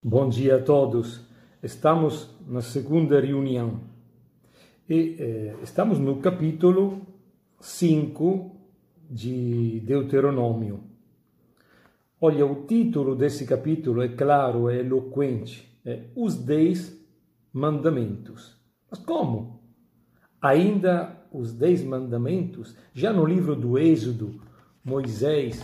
Bom dia a todos. Estamos na segunda reunião e eh, estamos no capítulo 5 de Deuteronômio. Olha, o título desse capítulo é claro, é eloquente: é Os Dez Mandamentos. Mas como? Ainda os Dez Mandamentos? Já no livro do Êxodo, Moisés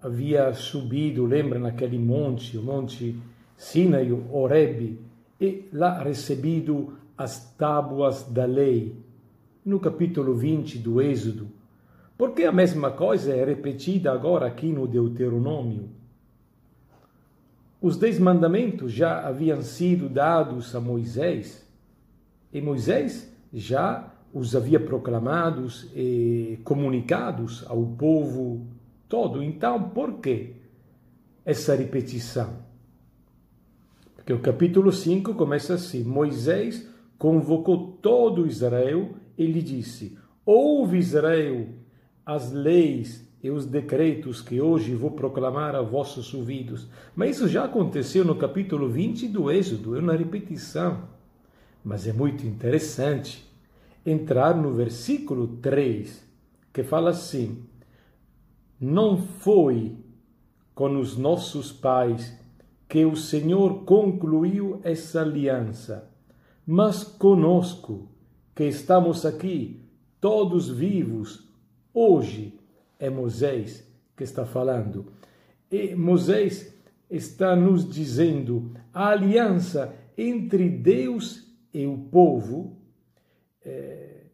havia subido, lembra, naquele monte, o monte Sinai, Oreb, e lá recebido as tábuas da lei. No capítulo 20 do Êxodo, porque a mesma coisa é repetida agora aqui no Deuteronômio. Os dez mandamentos já haviam sido dados a Moisés, e Moisés já os havia proclamados e comunicados ao povo todo. Então, por que essa repetição? O capítulo 5 começa assim: Moisés convocou todo Israel e lhe disse: Ouve, Israel, as leis e os decretos que hoje vou proclamar a vossos ouvidos. Mas isso já aconteceu no capítulo 20 do Êxodo, é uma repetição. Mas é muito interessante entrar no versículo 3, que fala assim: Não foi com os nossos pais que o Senhor concluiu essa aliança, mas conosco, que estamos aqui, todos vivos, hoje é Moisés que está falando. E Moisés está nos dizendo a aliança entre Deus e o povo, é,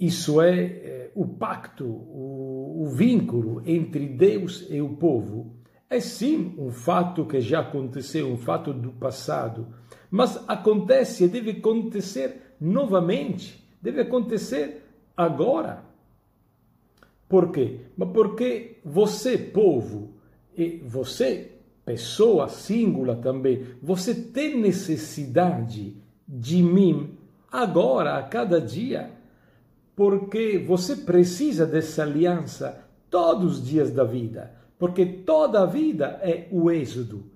isso é, é o pacto, o, o vínculo entre Deus e o povo é sim um fato que já aconteceu, um fato do passado, mas acontece e deve acontecer novamente, deve acontecer agora. Por quê? Porque você, povo, e você, pessoa singular também, você tem necessidade de mim agora, a cada dia, porque você precisa dessa aliança todos os dias da vida porque toda a vida é o êxodo.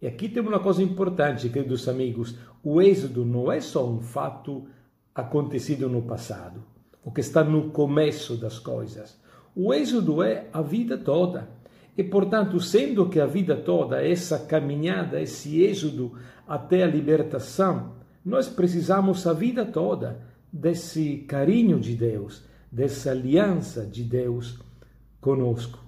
E aqui tem uma coisa importante, queridos amigos: o êxodo não é só um fato acontecido no passado, o que está no começo das coisas. O êxodo é a vida toda. E, portanto, sendo que a vida toda essa caminhada, esse êxodo até a libertação, nós precisamos a vida toda desse carinho de Deus, dessa aliança de Deus conosco.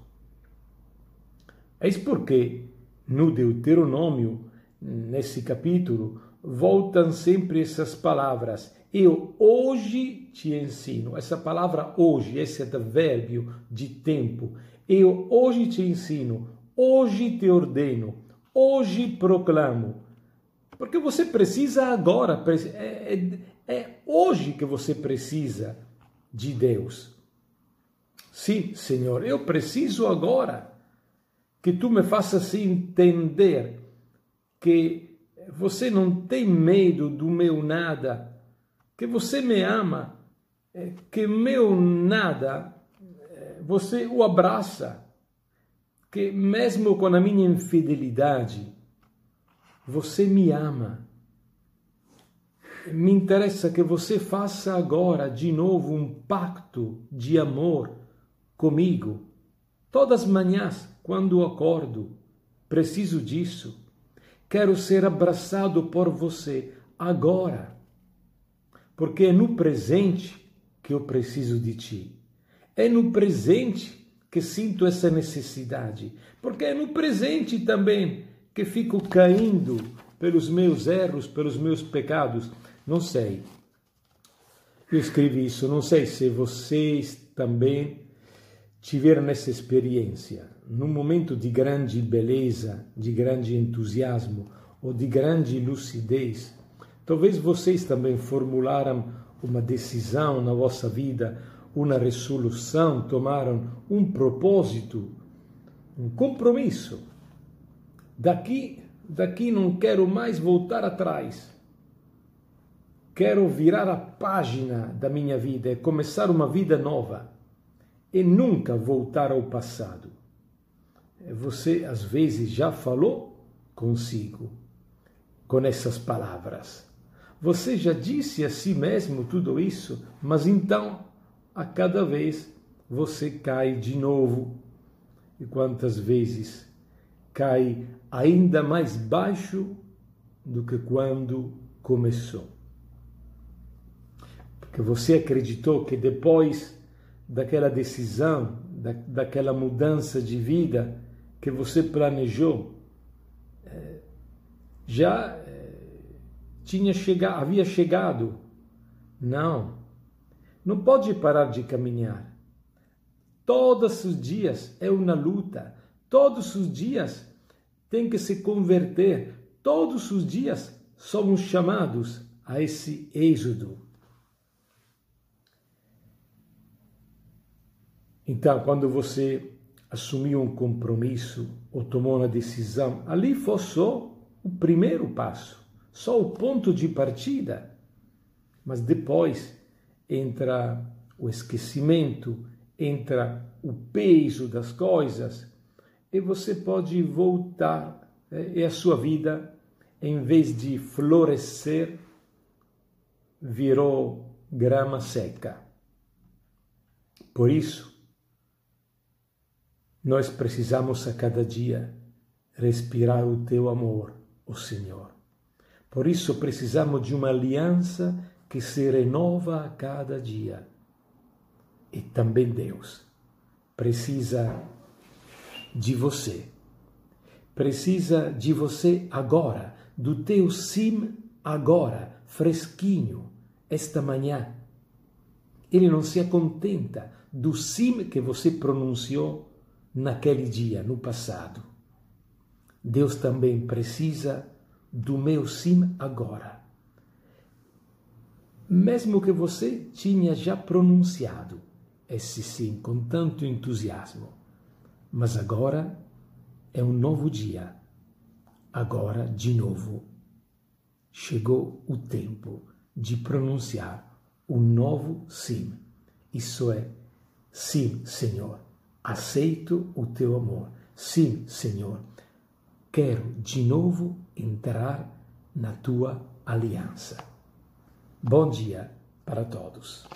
Eis porque no Deuteronômio, nesse capítulo, voltam sempre essas palavras. Eu hoje te ensino. Essa palavra hoje, esse advérbio de tempo. Eu hoje te ensino, hoje te ordeno, hoje proclamo. Porque você precisa agora, é, é, é hoje que você precisa de Deus. Sim, Senhor, eu preciso agora que tu me faças entender que você não tem medo do meu nada, que você me ama, é, que meu nada é, você o abraça, que mesmo com a minha infidelidade, você me ama. Me interessa que você faça agora de novo um pacto de amor comigo, todas as manhãs quando acordo. Preciso disso. Quero ser abraçado por você agora. Porque é no presente que eu preciso de ti. É no presente que sinto essa necessidade. Porque é no presente também que fico caindo pelos meus erros, pelos meus pecados. Não sei. Eu escrevi isso, não sei se vocês também tiveram essa experiência num momento de grande beleza, de grande entusiasmo ou de grande lucidez, talvez vocês também formularam uma decisão na vossa vida, uma resolução, tomaram um propósito, um compromisso. Daqui, daqui não quero mais voltar atrás. Quero virar a página da minha vida e começar uma vida nova e nunca voltar ao passado você às vezes já falou consigo. com essas palavras. Você já disse a si mesmo tudo isso, mas então, a cada vez, você cai de novo. E quantas vezes cai ainda mais baixo do que quando começou? Porque você acreditou que depois daquela decisão, da, daquela mudança de vida que você planejou, é, já é, tinha chegado, havia chegado. Não, não pode parar de caminhar. Todos os dias é uma luta. Todos os dias tem que se converter. Todos os dias somos chamados a esse êxodo. Então, quando você assumiu um compromisso ou tomou uma decisão, ali foi só o primeiro passo, só o ponto de partida. Mas depois entra o esquecimento, entra o peso das coisas e você pode voltar e a sua vida, em vez de florescer, virou grama seca. Por isso, nós precisamos a cada dia respirar o teu amor, o Senhor. Por isso precisamos de uma aliança que se renova a cada dia. E também Deus precisa de você. Precisa de você agora, do teu sim agora, fresquinho, esta manhã. Ele não se contenta do sim que você pronunciou naquele dia, no passado. Deus também precisa do meu sim agora. Mesmo que você tinha já pronunciado esse sim com tanto entusiasmo, mas agora é um novo dia. Agora, de novo, chegou o tempo de pronunciar o novo sim. Isso é, sim, Senhor aceito o teu amor. Sim, Senhor, quero de novo entrar na tua aliança. Bom dia para todos.